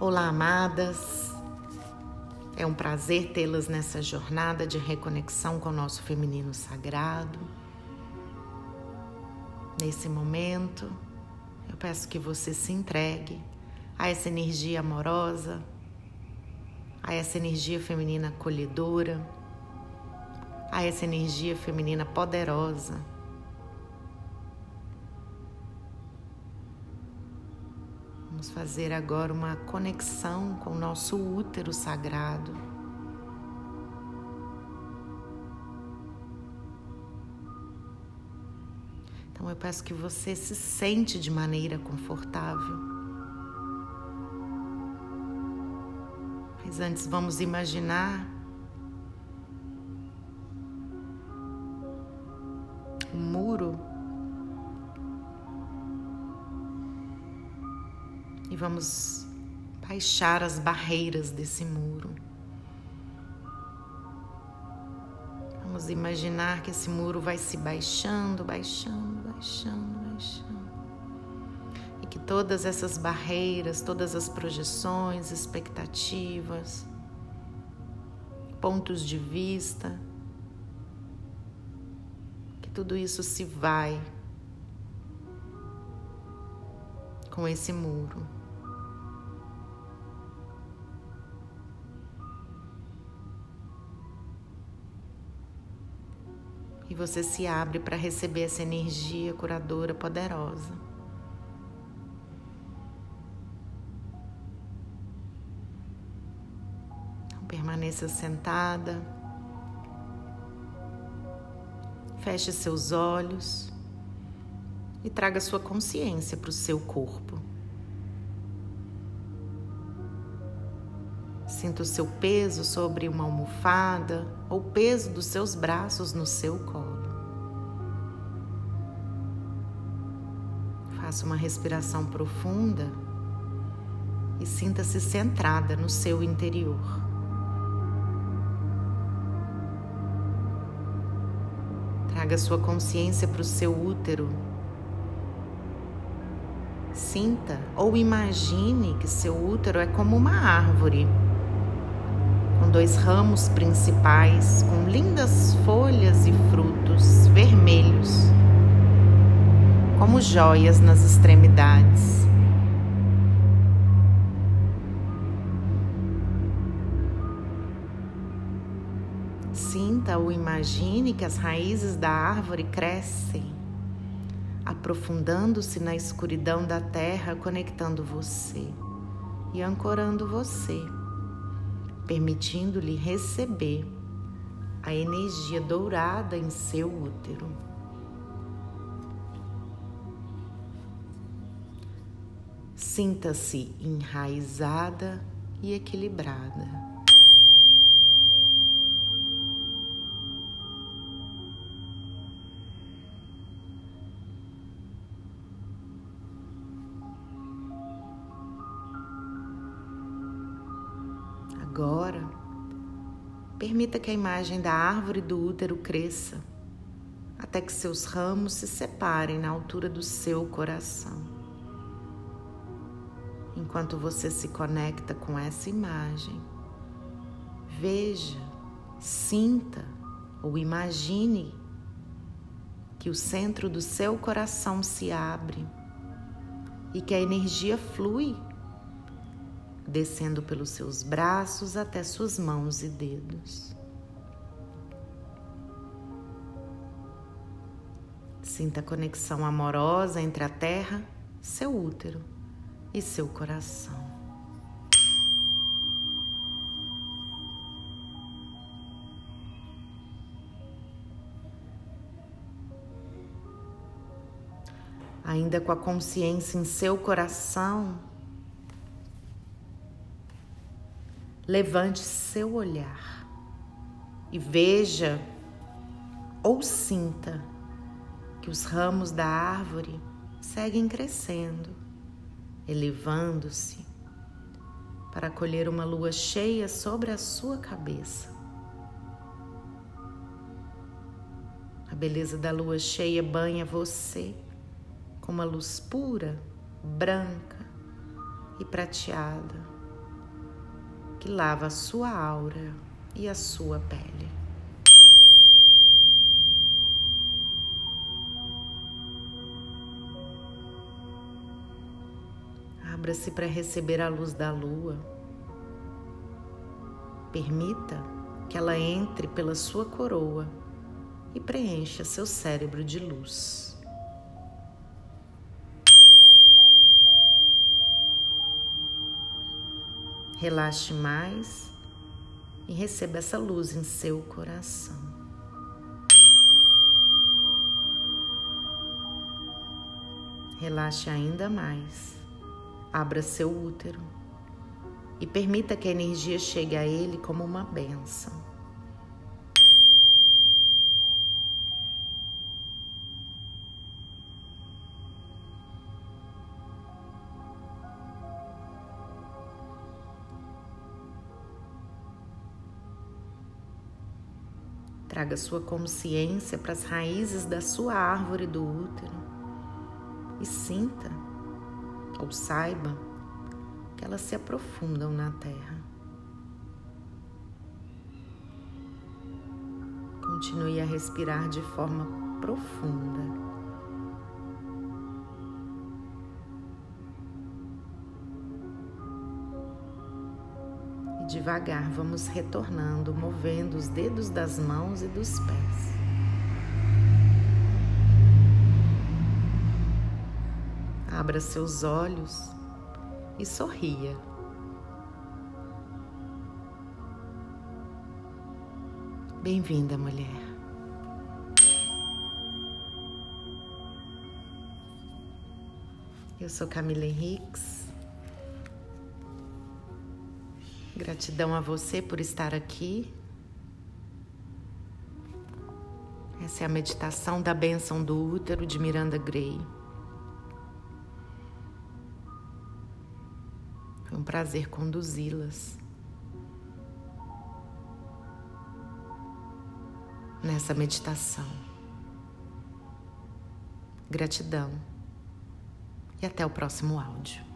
Olá, amadas. É um prazer tê-las nessa jornada de reconexão com o nosso feminino sagrado. Nesse momento, eu peço que você se entregue a essa energia amorosa, a essa energia feminina acolhedora, a essa energia feminina poderosa Vamos fazer agora uma conexão com o nosso útero sagrado. Então eu peço que você se sente de maneira confortável. Mas antes vamos imaginar um muro e vamos baixar as barreiras desse muro. Vamos imaginar que esse muro vai se baixando, baixando, baixando, baixando. E que todas essas barreiras, todas as projeções, expectativas, pontos de vista, que tudo isso se vai com esse muro. Você se abre para receber essa energia curadora poderosa. Então, permaneça sentada, feche seus olhos e traga sua consciência para o seu corpo. Sinta o seu peso sobre uma almofada ou o peso dos seus braços no seu colo. Faça uma respiração profunda e sinta-se centrada no seu interior. Traga sua consciência para o seu útero. Sinta ou imagine que seu útero é como uma árvore com dois ramos principais com lindas folhas e frutos vermelhos, como joias nas extremidades. Sinta ou imagine que as raízes da árvore crescem, aprofundando-se na escuridão da terra, conectando você e ancorando você permitindo-lhe receber a energia dourada em seu útero. Sinta-se enraizada e equilibrada. Agora, permita que a imagem da árvore do útero cresça até que seus ramos se separem na altura do seu coração. Enquanto você se conecta com essa imagem, veja, sinta ou imagine que o centro do seu coração se abre e que a energia flui descendo pelos seus braços até suas mãos e dedos. Sinta a conexão amorosa entre a terra, seu útero e seu coração. Ainda com a consciência em seu coração, Levante seu olhar e veja ou sinta que os ramos da árvore seguem crescendo, elevando-se para colher uma lua cheia sobre a sua cabeça. A beleza da lua cheia banha você com uma luz pura, branca e prateada que lava a sua aura e a sua pele. Abra-se para receber a luz da lua. Permita que ela entre pela sua coroa e preencha seu cérebro de luz. Relaxe mais e receba essa luz em seu coração. Relaxe ainda mais Abra seu útero e permita que a energia chegue a ele como uma benção. Traga sua consciência para as raízes da sua árvore do útero e sinta ou saiba que elas se aprofundam na terra. Continue a respirar de forma profunda. Devagar vamos retornando, movendo os dedos das mãos e dos pés. Abra seus olhos e sorria. Bem-vinda, mulher. Eu sou Camila Henriques. Gratidão a você por estar aqui. Essa é a meditação da bênção do útero de Miranda Gray. um prazer conduzi-las nessa meditação. Gratidão e até o próximo áudio.